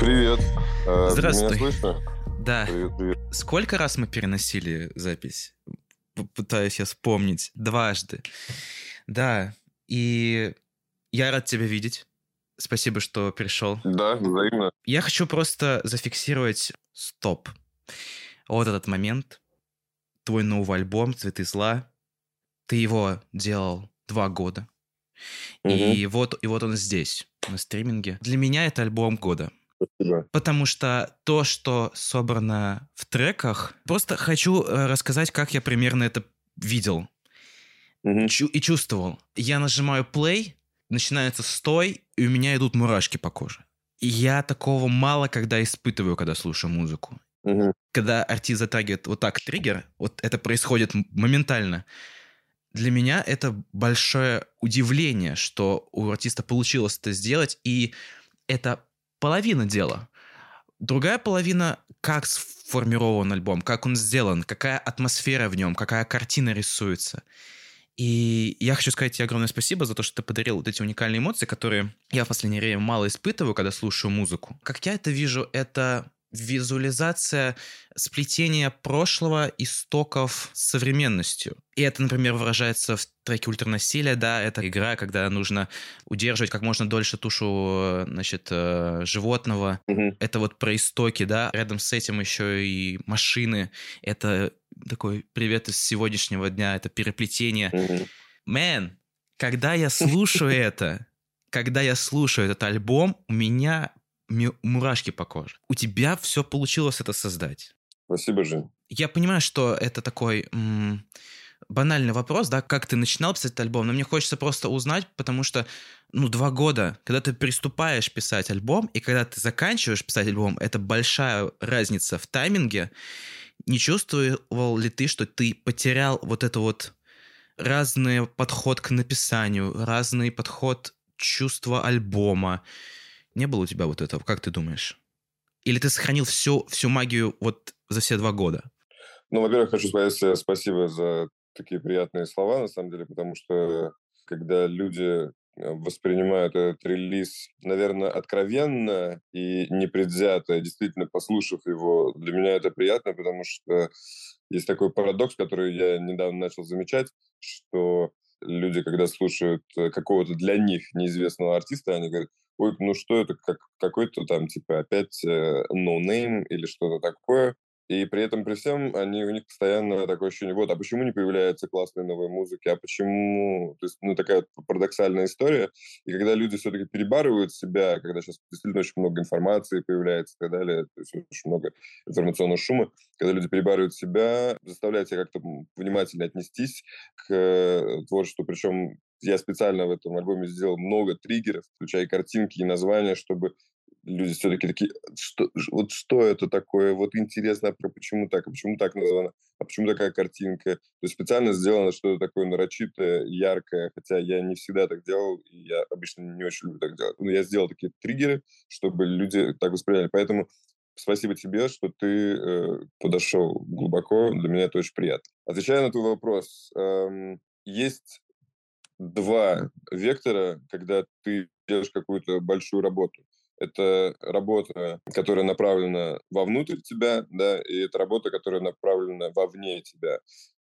Привет. Э, Здравствуй. Меня слышно? Да. Привет, привет. Сколько раз мы переносили запись? Пытаюсь я вспомнить. Дважды. Да. И я рад тебя видеть. Спасибо, что пришел. Да, взаимно. Я хочу просто зафиксировать стоп. Вот этот момент. Твой новый альбом «Цветы зла». Ты его делал два года. И вот, и вот он здесь, на стриминге. Для меня это альбом года. Спасибо. Потому что то, что собрано в треках, просто хочу э, рассказать, как я примерно это видел Мгм. чу- и чувствовал. Я нажимаю play, начинается стой, и у меня идут мурашки по коже. И я такого мало когда испытываю, когда слушаю музыку. Мгм. Когда артист затрагивает вот так триггер, вот это происходит моментально. Для меня это большое удивление, что у артиста получилось это сделать, и это половина дела. Другая половина, как сформирован альбом, как он сделан, какая атмосфера в нем, какая картина рисуется. И я хочу сказать тебе огромное спасибо за то, что ты подарил вот эти уникальные эмоции, которые я в последнее время мало испытываю, когда слушаю музыку. Как я это вижу, это визуализация сплетения прошлого истоков с современностью. И это, например, выражается в треке «Ультранасилие», да, это игра, когда нужно удерживать как можно дольше тушу, значит, э, животного. Мгм. Это вот про истоки, да, рядом с этим еще и машины. Это такой привет из сегодняшнего дня, это переплетение. Мэн, когда я слушаю это, когда я слушаю этот альбом, у меня мурашки по коже. У тебя все получилось это создать. Спасибо, Жень. Я понимаю, что это такой м, банальный вопрос, да, как ты начинал писать этот альбом, но мне хочется просто узнать, потому что, ну, два года, когда ты приступаешь писать альбом, и когда ты заканчиваешь писать альбом, это большая разница в тайминге. Не чувствовал ли ты, что ты потерял вот это вот разный подход к написанию, разный подход чувства альбома? Не было у тебя вот этого, как ты думаешь? Или ты сохранил всю, всю магию вот за все два года? Ну, во-первых, хочу сказать спасибо за такие приятные слова, на самом деле, потому что когда люди э, воспринимают этот релиз, наверное, откровенно и непредвзято, действительно послушав его, для меня это приятно, потому что есть такой парадокс, который я недавно начал замечать, что люди, когда слушают э, какого-то для них неизвестного артиста, они говорят, ой, ну что это, как какой-то там, типа, опять э, no-name или что-то такое. И при этом, при всем, они, у них постоянно такое ощущение, вот, а почему не появляется классной новой музыки, а почему... То есть, ну, такая парадоксальная история. И когда люди все-таки перебарывают себя, когда сейчас действительно очень много информации появляется и так далее, то есть очень много информационного шума, когда люди перебарывают себя, заставляют себя как-то внимательно отнестись к э, творчеству. Причем я специально в этом альбоме сделал много триггеров, включая картинки и названия, чтобы люди все-таки такие, что, вот что это такое, вот интересно, а почему так, а почему так названо, а почему такая картинка. То есть специально сделано что-то такое нарочитое, яркое, хотя я не всегда так делал, и я обычно не очень люблю так делать. Но я сделал такие триггеры, чтобы люди так восприняли. Поэтому спасибо тебе, что ты э, подошел глубоко, для меня это очень приятно. Отвечая на твой вопрос, эм, есть два вектора, когда ты делаешь какую-то большую работу. Это работа, которая направлена вовнутрь тебя, да, и это работа, которая направлена вовне тебя.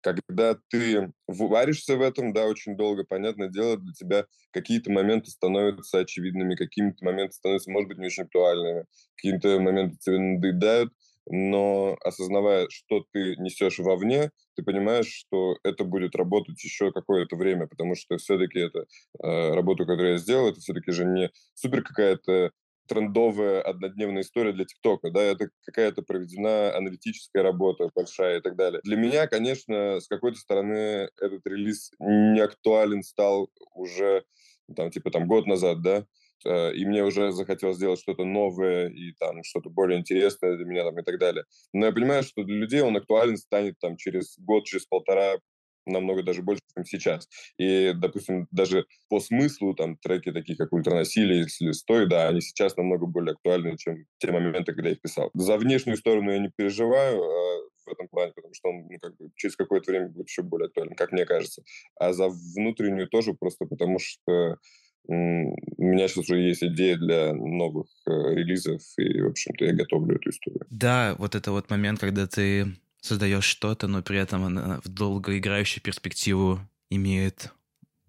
Когда ты варишься в этом, да, очень долго, понятное дело, для тебя какие-то моменты становятся очевидными, какие-то моменты становятся, может быть, не очень актуальными, какие-то моменты тебе надоедают, но осознавая, что ты несешь вовне, ты понимаешь, что это будет работать еще какое-то время, потому что все-таки это э, работа, которую я сделал, это все-таки же не супер какая-то трендовая однодневная история для ТикТока, да, это какая-то проведена аналитическая работа большая и так далее. Для меня, конечно, с какой-то стороны этот релиз не актуален стал уже там, типа, там, год назад, да, и мне уже захотелось сделать что-то новое и там что-то более интересное для меня там и так далее. Но я понимаю, что для людей он актуален станет там через год, через полтора, намного даже больше, чем сейчас. И, допустим, даже по смыслу там треки такие, как «Ультранасилие» или «Стой», да, они сейчас намного более актуальны, чем те моменты, когда я их писал. За внешнюю сторону я не переживаю э, в этом плане, потому что он ну, как бы, через какое-то время будет еще более актуален, как мне кажется. А за внутреннюю тоже просто потому, что у меня сейчас уже есть идея для новых э, релизов, и, в общем-то, я готовлю эту историю. Да, вот это вот момент, когда ты создаешь что-то, но при этом она в долгоиграющую перспективу имеет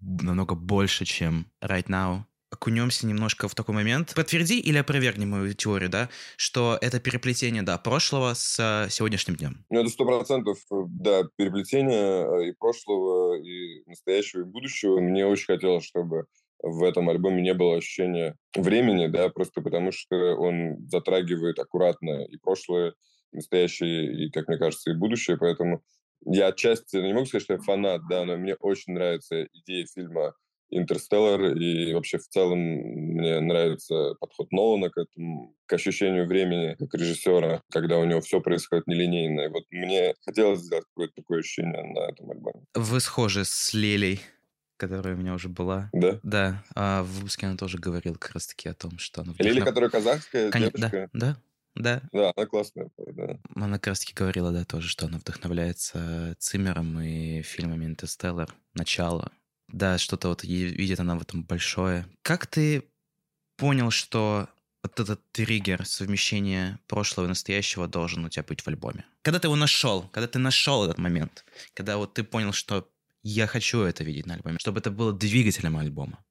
намного больше, чем right now. Окунемся немножко в такой момент. Подтверди или опровергни мою теорию, да, что это переплетение, да, прошлого с э, сегодняшним днем. Ну, это сто процентов, э, да, переплетение и прошлого, и настоящего, и будущего. Мне очень хотелось, чтобы в этом альбоме не было ощущения времени, да, просто потому что он затрагивает аккуратно и прошлое, и настоящее, и, как мне кажется, и будущее, поэтому я отчасти не могу сказать, что я фанат, да, но мне очень нравится идея фильма «Интерстеллар», и вообще в целом мне нравится подход Нолана к этому, к ощущению времени как режиссера, когда у него все происходит нелинейно. И вот мне хотелось сделать какое-то такое ощущение на этом альбоме. Вы схожи с Лелей которая у меня уже была. Да? Да. А в выпуске она тоже говорила как раз-таки о том, что она... Вдохнов... Лили, которая казахская Кон... девочка. Да, да. Да, да она классная. Да. Она как раз-таки говорила, да, тоже, что она вдохновляется Циммером и фильмами «Интерстеллар», «Начало». Да, что-то вот видит она в этом большое. Как ты понял, что вот этот триггер совмещения прошлого и настоящего должен у тебя быть в альбоме? Когда ты его нашел, когда ты нашел этот момент, когда вот ты понял, что я хочу это видеть на альбоме, чтобы это было двигателем альбома.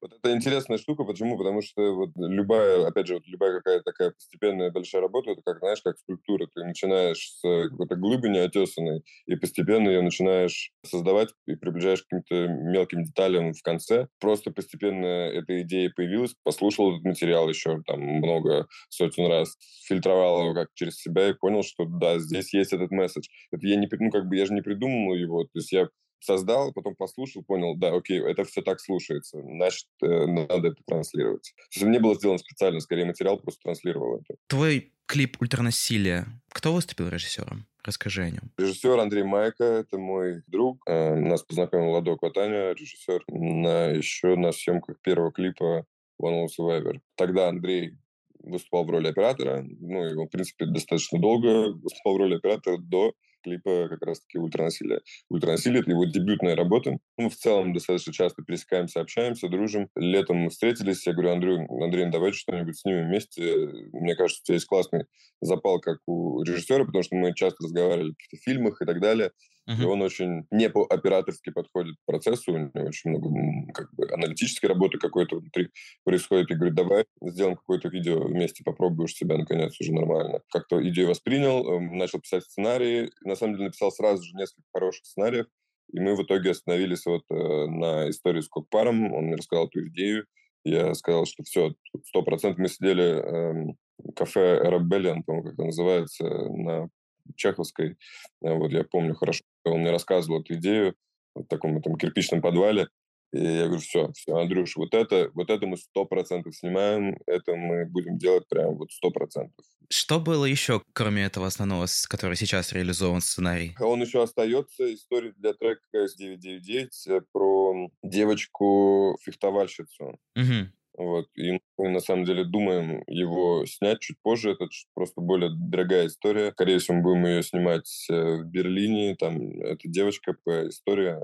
Вот это интересная штука. Почему? Потому что вот любая, опять же, вот любая какая-то такая постепенная большая работа, это как, знаешь, как скульптура. Ты начинаешь с какой-то глыбы неотесанной, и постепенно ее начинаешь создавать и приближаешь к каким-то мелким деталям в конце. Просто постепенно эта идея появилась, послушал этот материал еще там много сотен раз, фильтровал его как через себя и понял, что да, здесь есть этот месседж. Это я не, ну, как бы я же не придумал его, то есть я создал, потом послушал, понял, да, окей, это все так слушается, значит, э, надо это транслировать. То есть не было сделано специально, скорее материал просто транслировал это. Твой клип «Ультранасилие». Кто выступил режиссером? Расскажи о нем. Режиссер Андрей Майка, это мой друг. Э, нас познакомил Ладо Кватаня, режиссер, на, еще на съемках первого клипа One Will Survivor. Тогда Андрей выступал в роли оператора. Ну, он, в принципе, достаточно долго выступал в роли оператора до клипа как раз-таки «Ультранасилие». «Ультранасилие» — это его дебютная работа. Мы в целом достаточно часто пересекаемся, общаемся, дружим. Летом мы встретились, я говорю, Андрей, Андрей, давайте что-нибудь снимем вместе. Мне кажется, у тебя есть классный запал, как у режиссера, потому что мы часто разговаривали о каких-то фильмах и так далее. Uh-huh. И он очень не по-операторски подходит к процессу, у него очень много как бы, аналитической работы какой-то внутри происходит. И говорит, давай сделаем какое-то видео вместе, попробуешь себя наконец уже нормально. Как-то идею воспринял, эм, начал писать сценарии. На самом деле написал сразу же несколько хороших сценариев. И мы в итоге остановились вот э, на истории с Кокпаром. Он мне рассказал эту идею. Я сказал, что все, сто процентов мы сидели э, кафе Рабеллиан, по-моему, как это называется, на Чеховской. Э, вот я помню хорошо, он мне рассказывал эту идею в таком этом кирпичном подвале. И я говорю, все, все, Андрюш, вот это, вот это мы сто процентов снимаем, это мы будем делать прям вот сто процентов. Что было еще, кроме этого основного, который сейчас реализован сценарий? Он еще остается, история для трека S999 э, про девочку-фехтовальщицу. Угу. Вот. И мы на самом деле думаем его снять чуть позже. Это просто более дорогая история. Скорее всего, мы будем ее снимать э, в Берлине. Там эта девочка по истории,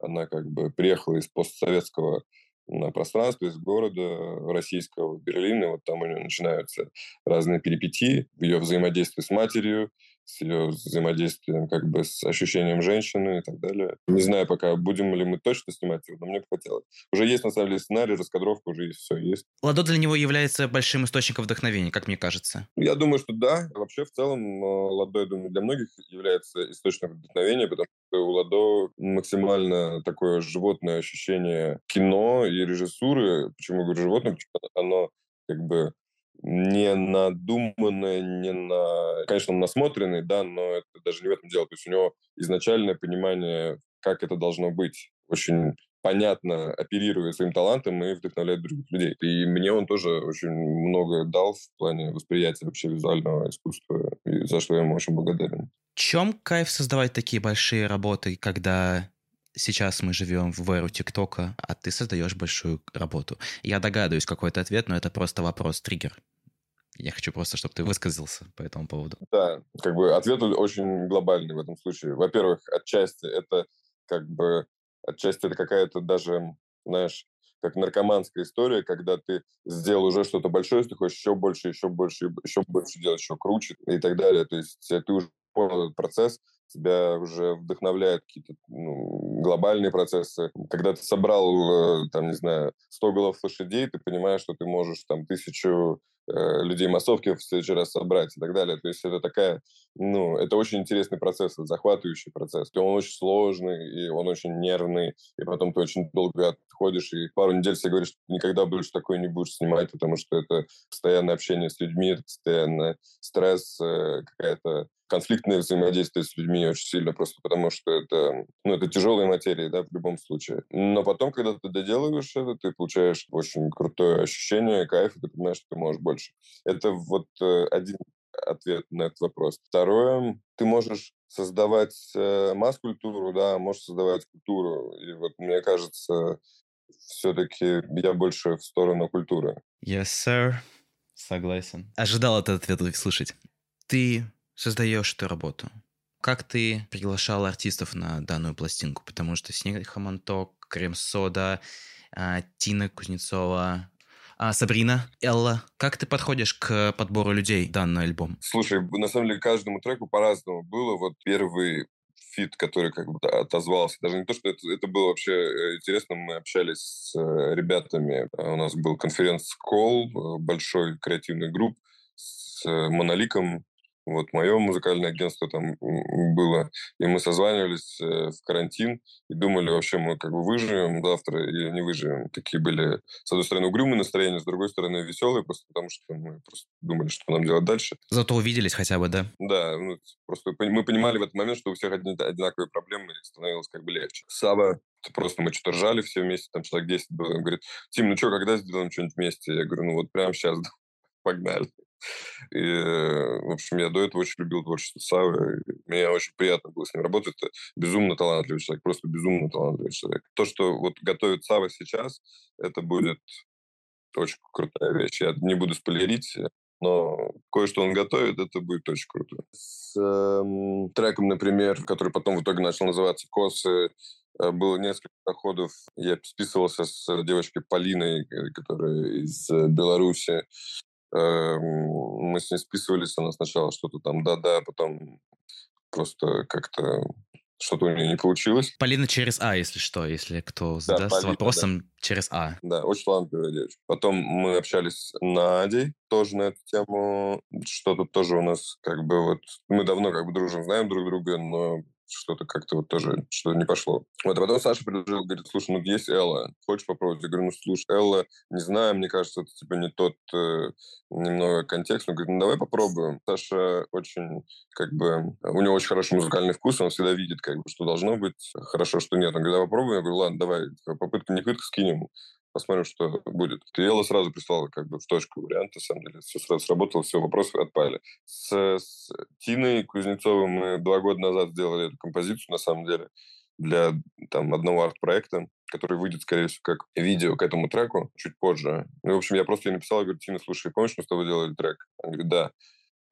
она как бы приехала из постсоветского на пространство из города российского Берлина. Вот там у нее начинаются разные перипетии, ее взаимодействие с матерью, с ее взаимодействием как бы с ощущением женщины и так далее. Не знаю пока, будем ли мы точно снимать его, но мне бы хотелось. Уже есть, на самом деле, сценарий, раскадровка уже есть, все есть. Ладо для него является большим источником вдохновения, как мне кажется. Я думаю, что да. Вообще, в целом, э, Ладо, я думаю, для многих является источником вдохновения, потому что у Ладо максимально такое животное ощущение кино и режиссуры. Почему я говорю животное? Потому что оно как бы не надуманное, не на... Конечно, он насмотренный, да, но это даже не в этом дело. То есть у него изначальное понимание, как это должно быть, очень понятно оперирует своим талантом и вдохновляет других людей. И мне он тоже очень много дал в плане восприятия вообще визуального искусства, и за что я ему очень благодарен. В чем кайф создавать такие большие работы, когда сейчас мы живем в эру ТикТока, а ты создаешь большую работу. Я догадываюсь какой-то ответ, но это просто вопрос, триггер. Я хочу просто, чтобы ты высказался по этому поводу. Да, как бы ответ очень глобальный в этом случае. Во-первых, отчасти это как бы, отчасти это какая-то даже, знаешь, как наркоманская история, когда ты сделал уже что-то большое, ты хочешь еще больше, еще больше, еще больше делать, еще круче и так далее. То есть ты уже понял этот процесс, тебя уже вдохновляют какие-то ну, глобальные процессы. Когда ты собрал, э, там, не знаю, 100 голов лошадей, ты понимаешь, что ты можешь там тысячу людей массовки в следующий раз собрать и так далее. То есть это такая, ну, это очень интересный процесс, захватывающий процесс. Он очень сложный, и он очень нервный, и потом ты очень долго отходишь, и пару недель себе говоришь, что никогда больше такое не будешь снимать, потому что это постоянное общение с людьми, это постоянно стресс, э, какая-то конфликтное взаимодействие с людьми очень сильно, просто потому что это, ну, это тяжелая материя, да, в любом случае. Но потом, когда ты доделываешь это, ты получаешь очень крутое ощущение, кайф, и ты понимаешь, что ты можешь больше. Это вот э, один ответ на этот вопрос. Второе, ты можешь создавать э, масс-культуру, да, можешь создавать культуру. И вот мне кажется, все-таки я больше в сторону культуры. Yes, sir. Согласен. Ожидал этот ответ услышать. Ты создаешь эту работу? Как ты приглашал артистов на данную пластинку? Потому что Снег Хамонток, Крем Сода, а, Тина Кузнецова, а, Сабрина, Элла. Как ты подходишь к подбору людей данный альбом? Слушай, на самом деле каждому треку по-разному было. Вот первый фит, который как бы отозвался. Даже не то, что это, это было вообще э, интересно, мы общались с э, ребятами. У нас был конференц-колл, э, большой креативный групп с Моноликом, вот мое музыкальное агентство там было, и мы созванивались э, в карантин и думали, вообще мы как бы выживем завтра или не выживем. Такие были, с одной стороны, угрюмые настроения, с другой стороны, веселые, просто потому что мы просто думали, что нам делать дальше. Зато увиделись хотя бы, да? Да, ну, просто мы понимали в этот момент, что у всех одинаковые проблемы, и становилось как бы легче. Сава просто мы что-то ржали все вместе, там человек 10 было. Он говорит, Тим, ну что, когда сделаем что-нибудь вместе? Я говорю, ну вот прямо сейчас, погнали. И, в общем, я до этого очень любил творчество Савы. Мне очень приятно было с ним работать. Это безумно талантливый человек, просто безумно талантливый человек. То, что вот готовит Сава сейчас, это будет очень крутая вещь. Я не буду спойлерить, но кое-что он готовит, это будет очень круто. С э, треком, например, который потом в итоге начал называться «Косы», э, было несколько доходов. Я списывался с девочкой Полиной, э, которая из э, Беларуси. Эм, мы с ней списывались, она сначала что-то там да-да, потом просто как-то что-то у нее не получилось. Полина через А, если что, если кто задаст да, Полина, вопросом да. через А. Да, очень талантливая девочка. Потом мы общались с Надей тоже на эту тему. Что-то тоже у нас как бы вот... Мы давно как бы дружим, знаем друг друга, но что-то как-то вот тоже что-то не пошло. Вот, а потом Саша предложил, говорит, слушай, ну есть Элла, хочешь попробовать? Я говорю, ну слушай, Элла, не знаю, мне кажется, это типа не тот э, немного контекст. Он говорит, ну давай попробуем. Саша очень, как бы, у него очень хороший музыкальный вкус, он всегда видит, как бы, что должно быть, хорошо, что нет. Он говорит, давай попробуем. Я говорю, ладно, давай, попытка не пытка, скинем посмотрим, что будет. Элла сразу прислала как бы в точку вариант, на самом деле. Все сразу сработало, все, вопросы отпали. С, с Тиной Кузнецовой мы два года назад сделали эту композицию, на самом деле, для там одного арт-проекта, который выйдет, скорее всего, как видео к этому треку чуть позже. Ну, в общем, я просто ей написал, говорю, Тина, слушай, помнишь, мы с тобой делали трек? Она говорит, да.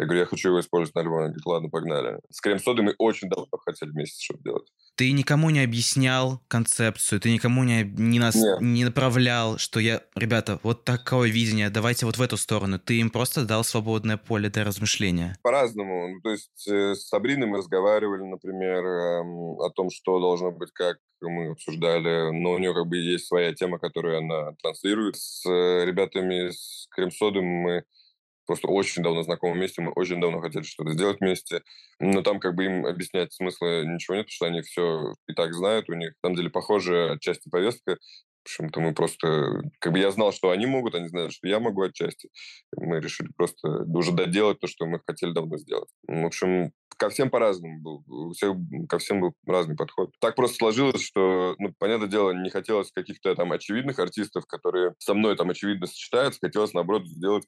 Я говорю, я хочу его использовать на альбоме. Она говорит, ладно, погнали. С крем-содой мы очень давно хотели вместе что-то делать. Ты никому не объяснял концепцию, ты никому не, не, нас, не направлял, что я, ребята, вот такое видение, давайте вот в эту сторону. Ты им просто дал свободное поле для размышления. По-разному. Ну, то есть э, с Сабриной мы разговаривали, например, эм, о том, что должно быть, как мы обсуждали, но у нее как бы есть своя тема, которую она транслирует. С э, ребятами с крем-содом мы просто очень давно знакомы вместе, мы очень давно хотели что-то сделать вместе, но там как бы им объяснять смысла ничего нет, потому что они все и так знают, у них, на самом деле, похожая отчасти повестка, общем-то, мы просто... Как бы я знал, что они могут, они знают, что я могу отчасти. Мы решили просто уже доделать то, что мы хотели давно сделать. В общем, ко всем по-разному был. У всех, ко всем был разный подход. Так просто сложилось, что, ну, понятное дело, не хотелось каких-то там очевидных артистов, которые со мной там очевидно сочетаются. Хотелось, наоборот, сделать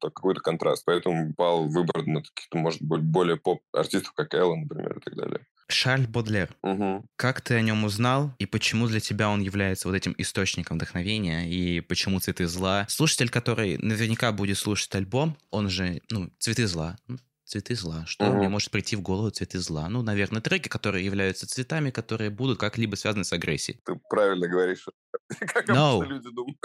какой-то контраст. Поэтому пал выбор на каких-то, может быть, более поп-артистов, как Элла, например, и так далее. Шарль Бодлер. Угу. Как ты о нем узнал и почему для тебя он является вот этим источником вдохновения и почему «Цветы зла»? Слушатель, который наверняка будет слушать альбом, он же, ну, «Цветы зла», цветы зла. Что угу. мне может прийти в голову цветы зла? Ну, наверное, треки, которые являются цветами, которые будут как-либо связаны с агрессией. Ты правильно говоришь, как no. люди думают.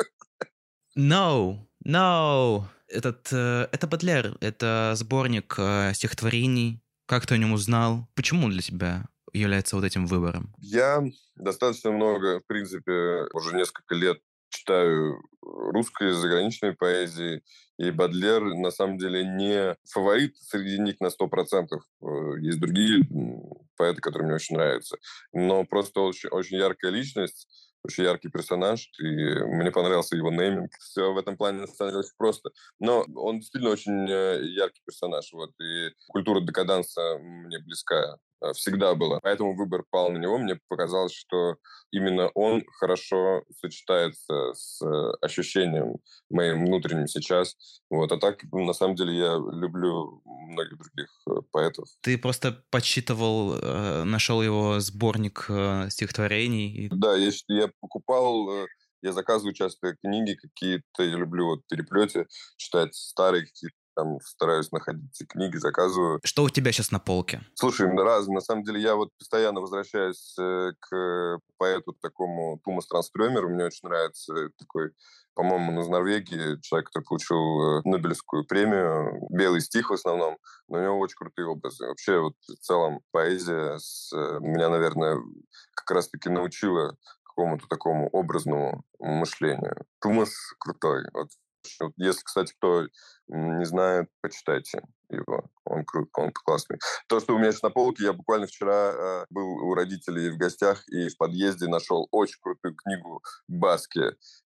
No, no. Этот, э, это Бадлер, это сборник э, стихотворений. Как ты о нем узнал? Почему он для тебя является вот этим выбором? Я достаточно много, в принципе, уже несколько лет читаю русской заграничной поэзии, и Бадлер на самом деле не фаворит среди них на 100%. Э, есть другие поэты, которые мне очень нравятся. Но просто очень, очень яркая личность, очень яркий персонаж, и мне понравился его нейминг. Все в этом плане становилось просто. Но он действительно очень э, яркий персонаж. Вот, и культура декаданса мне близка всегда была. Поэтому выбор пал на него. Мне показалось, что именно он хорошо сочетается с э, ощущением моим внутренним сейчас. Вот. А так, на самом деле, я люблю многих других поэтов. Ты просто подсчитывал, нашел его сборник стихотворений? Да, я, я покупал, э, я заказываю часто книги какие-то, я люблю вот переплете читать старые какие-то там стараюсь находить эти книги, заказываю. Что у тебя сейчас на полке? Слушай, раз, на самом деле я вот постоянно возвращаюсь э, к поэту такому Тумас Транстрёмеру, мне очень нравится такой по-моему, из Норвегии, человек, который получил э, Нобелевскую премию, белый стих в основном, но у него очень крутые образы. Вообще, вот в целом поэзия с, меня, наверное, как раз-таки научила какому-то такому образному мышлению. Тумас крутой. Вот, если, кстати, кто не знает, почитайте его. Он крут, он классный. То, что у меня сейчас на полке, я буквально вчера э, был у родителей в гостях и в подъезде нашел очень крутую книгу Баски.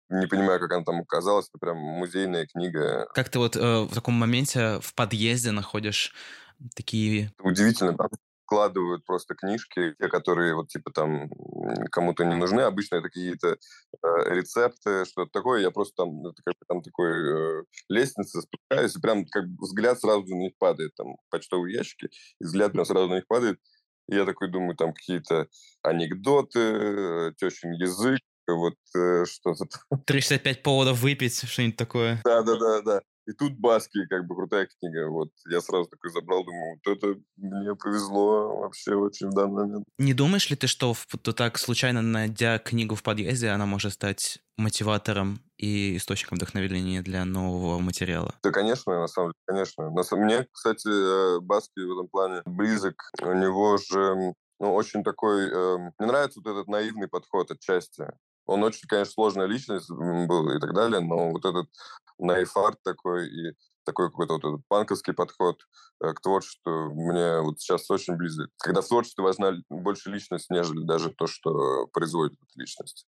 Не понимаю, как она там оказалась. Это прям музейная книга. Как ты вот э, в таком моменте в подъезде находишь такие... Удивительно, да? Вкладывают просто книжки, те, которые вот типа там кому-то не нужны. Обычно это какие-то э, рецепты, что-то такое. Я просто там, это как там такой э, лестница спускаюсь, и прям как взгляд сразу на них падает. Там почтовые ящики, и взгляд прям сразу на них падает. И я такой думаю, там какие-то анекдоты, э, тещин язык, вот э, что-то. 365 поводов выпить, что-нибудь такое. Да-да-да-да. И тут Баски, как бы крутая книга. Вот я сразу такой забрал, думаю, вот это мне повезло вообще очень в данный момент. Не думаешь ли ты, что то так случайно найдя книгу в подъезде, она может стать мотиватором и источником вдохновения для нового материала? Да, конечно, на самом деле, конечно. На самом... Мне, кстати, э, Баски в этом плане близок. У него же ну, очень такой... Э, мне нравится вот этот наивный подход отчасти. Он очень, конечно, сложная личность был и так далее, но вот этот наифарт такой и такой какой-то вот этот панковский подход э, к творчеству мне вот сейчас очень близок. Когда в творчестве важна больше личность, нежели даже то, что производит личность.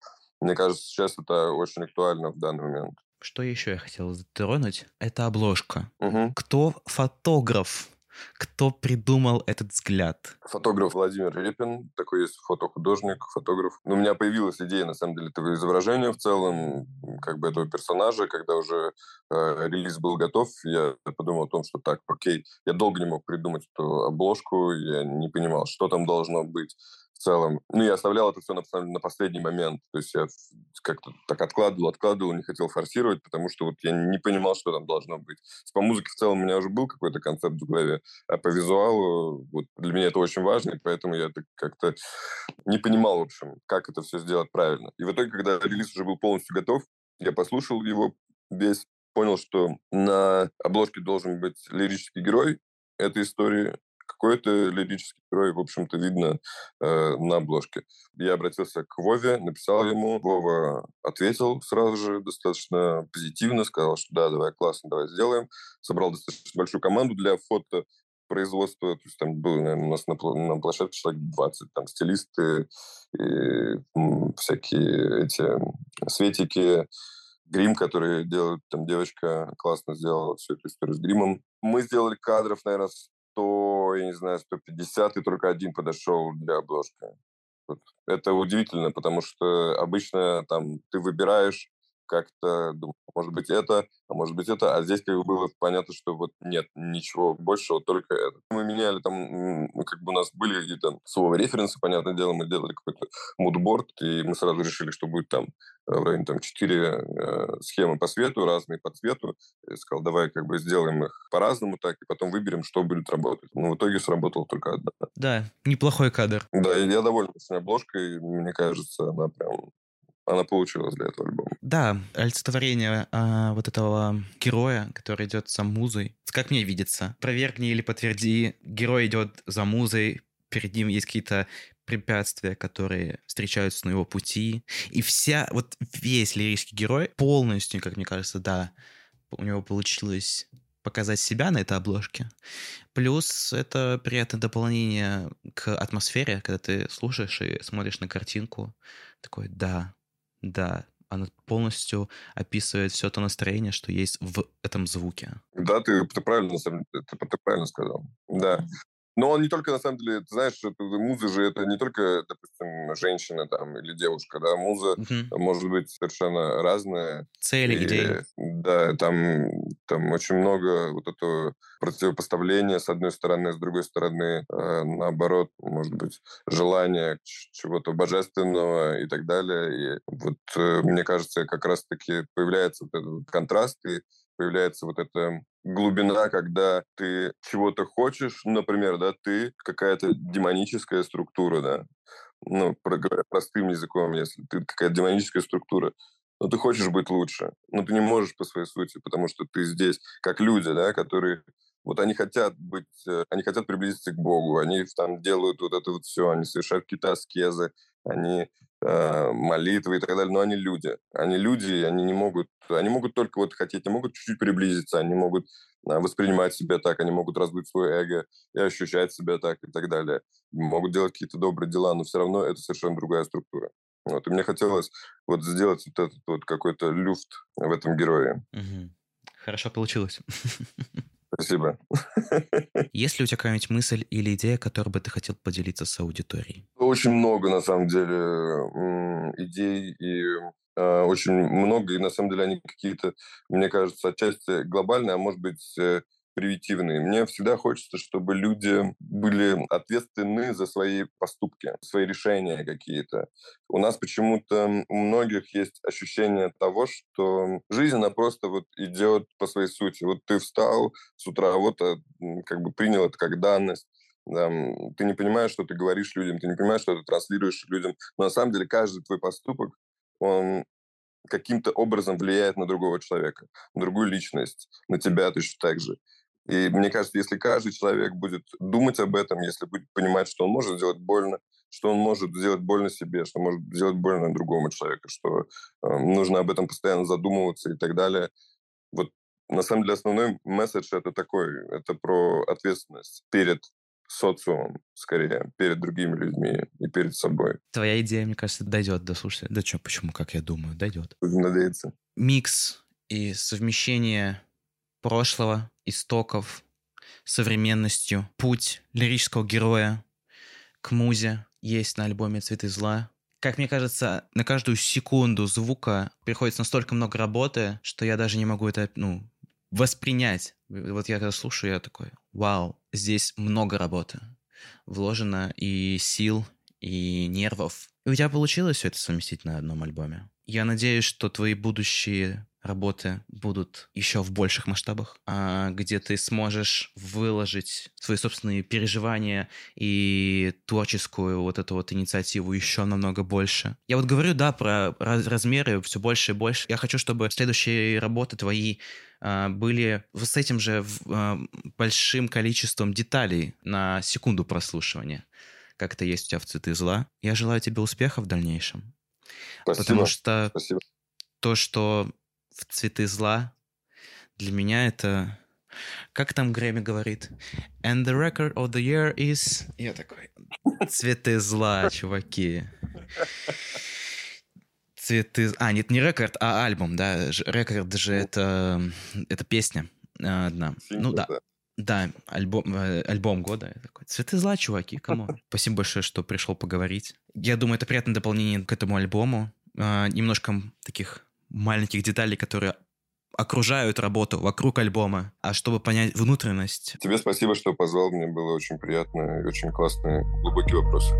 Мне кажется, сейчас это очень актуально в данный момент. Что еще я хотел затронуть? Это обложка. Угу. Кто фотограф кто придумал этот взгляд? Фотограф Владимир Репин, такой есть фотохудожник, фотограф. Но у меня появилась идея, на самом деле, этого изображения в целом, как бы этого персонажа, когда уже э, релиз был готов, я подумал о том, что так, окей, я долго не мог придумать эту обложку, я не понимал, что там должно быть в целом. Ну, я оставлял это все на, на последний момент. То есть я как-то так откладывал, откладывал, не хотел форсировать, потому что вот я не понимал, что там должно быть. По музыке в целом у меня уже был какой-то концепт в голове, а по визуалу вот для меня это очень важно, и поэтому я как-то не понимал, в общем, как это все сделать правильно. И в итоге, когда релиз уже был полностью готов, я послушал его весь, понял, что на обложке должен быть лирический герой этой истории, какой-то лирический герой, в общем-то, видно э, на обложке. Я обратился к Вове, написал ему. Вова ответил сразу же достаточно позитивно, сказал, что да, давай, классно, давай сделаем. Собрал достаточно большую команду для фото производства, то есть там было, наверное, у нас на, на площадке человек 20, там стилисты, и, всякие эти светики, грим, который делает там девочка, классно сделала всю эту историю с гримом. Мы сделали кадров, наверное, 100, я не знаю, 150, и только один подошел для обложки. Вот. Это удивительно, потому что обычно там ты выбираешь как-то думал, может быть это, а может быть это, а здесь как бы было понятно, что вот нет ничего большего, только это. Мы меняли там, как бы у нас были какие-то слово референсы, понятное дело, мы делали какой-то мудборд, и мы сразу решили, что будет там э, в районе там четыре э, схемы по свету, разные по цвету. Я сказал, давай как бы сделаем их по-разному так, и потом выберем, что будет работать. Но в итоге сработала только одна. Да, неплохой кадр. Да, я доволен с обложкой, мне кажется, она прям она получилась для этого альбома. Да, олицетворение а, вот этого героя, который идет за музой. Как мне видится, проверни или подтверди, герой идет за музой, перед ним есть какие-то препятствия, которые встречаются на его пути. И вся, вот весь лирический герой полностью, как мне кажется, да, у него получилось показать себя на этой обложке. Плюс это приятное дополнение к атмосфере, когда ты слушаешь и смотришь на картинку. Такой, да, да, она полностью описывает все то настроение, что есть в этом звуке. Да, ты, ты правильно, ты, ты правильно сказал. Да. Но он не только, на самом деле, ты знаешь, это, муза же это не только, допустим, женщина там или девушка, да, муза угу. может быть совершенно разная. Цели, и, идеи. Да, там, там очень много вот этого противопоставления с одной стороны, с другой стороны, э, наоборот, может быть, желание чего-то божественного и так далее. И вот э, мне кажется, как раз-таки появляется вот этот контраст, и появляется вот эта глубина, когда ты чего-то хочешь, например, да, ты какая-то демоническая структура, да, ну, простым языком, если ты какая-то демоническая структура, но ты хочешь быть лучше, но ты не можешь по своей сути, потому что ты здесь, как люди, да, которые вот они хотят быть, э, они хотят приблизиться к Богу, они там делают вот это вот все, они совершают какие-то аскезы, они э, молитвы и так далее, но они люди. Они люди, они не могут, они могут только вот хотеть, они могут чуть-чуть приблизиться, они могут э, воспринимать себя так, они могут раздуть свое эго и ощущать себя так и так далее. Могут делать какие-то добрые дела, но все равно это совершенно другая структура. Вот, и мне хотелось вот сделать вот этот вот какой-то люфт в этом герое. Хорошо получилось. Спасибо. Есть ли у тебя какая-нибудь мысль или идея, которой бы ты хотел поделиться с аудиторией? Очень много, на самом деле, идей и э, очень много, и на самом деле они какие-то, мне кажется, отчасти глобальные, а может быть, примитивные. Мне всегда хочется, чтобы люди были ответственны за свои поступки, свои решения какие-то. У нас почему-то у многих есть ощущение того, что жизнь, она просто вот идет по своей сути. Вот ты встал с утра, вот э, как бы принял это как данность, да, ты не понимаешь, что ты говоришь людям, ты не понимаешь, что ты транслируешь людям. Но на самом деле каждый твой поступок, он каким-то образом влияет на другого человека, на другую личность, на тебя точно так же. И мне кажется, если каждый человек будет думать об этом, если будет понимать, что он может сделать больно, что он может сделать больно себе, что может сделать больно другому человеку, что э, нужно об этом постоянно задумываться и так далее. Вот на самом деле основной месседж это такой, это про ответственность перед социумом, скорее, перед другими людьми и перед собой. Твоя идея, мне кажется, дойдет до слушателя. Да что, почему, как я думаю, дойдет. Будем надеяться. Микс и совмещение прошлого, истоков, современностью. Путь лирического героя к музе есть на альбоме «Цветы зла». Как мне кажется, на каждую секунду звука приходится настолько много работы, что я даже не могу это, ну, воспринять. Вот я когда слушаю, я такой, вау, здесь много работы. Вложено и сил, и нервов. И у тебя получилось все это совместить на одном альбоме. Я надеюсь, что твои будущие работы будут еще в больших масштабах, а, где ты сможешь выложить свои собственные переживания и творческую вот эту вот инициативу еще намного больше. Я вот говорю, да, про размеры все больше и больше. Я хочу, чтобы следующие работы твои а, были с этим же а, большим количеством деталей на секунду прослушивания, как это есть у тебя в «Цветы зла». Я желаю тебе успеха в дальнейшем. Спасибо. Потому что Спасибо. то, что в цветы зла. Для меня это... Как там Грэмми говорит? And the record of the year is... Я такой... Цветы зла, чуваки. Цветы... А, нет, не рекорд, а альбом, да. Рекорд же это... Это песня одна. Ну да. Да, альбом, э, альбом года. Я такой, Цветы зла, чуваки, кому? Спасибо большое, что пришел поговорить. Я думаю, это приятное дополнение к этому альбому. А, немножко таких маленьких деталей, которые окружают работу вокруг альбома, а чтобы понять внутренность. Тебе спасибо, что позвал. Мне было очень приятно и очень классные, глубокие вопросы.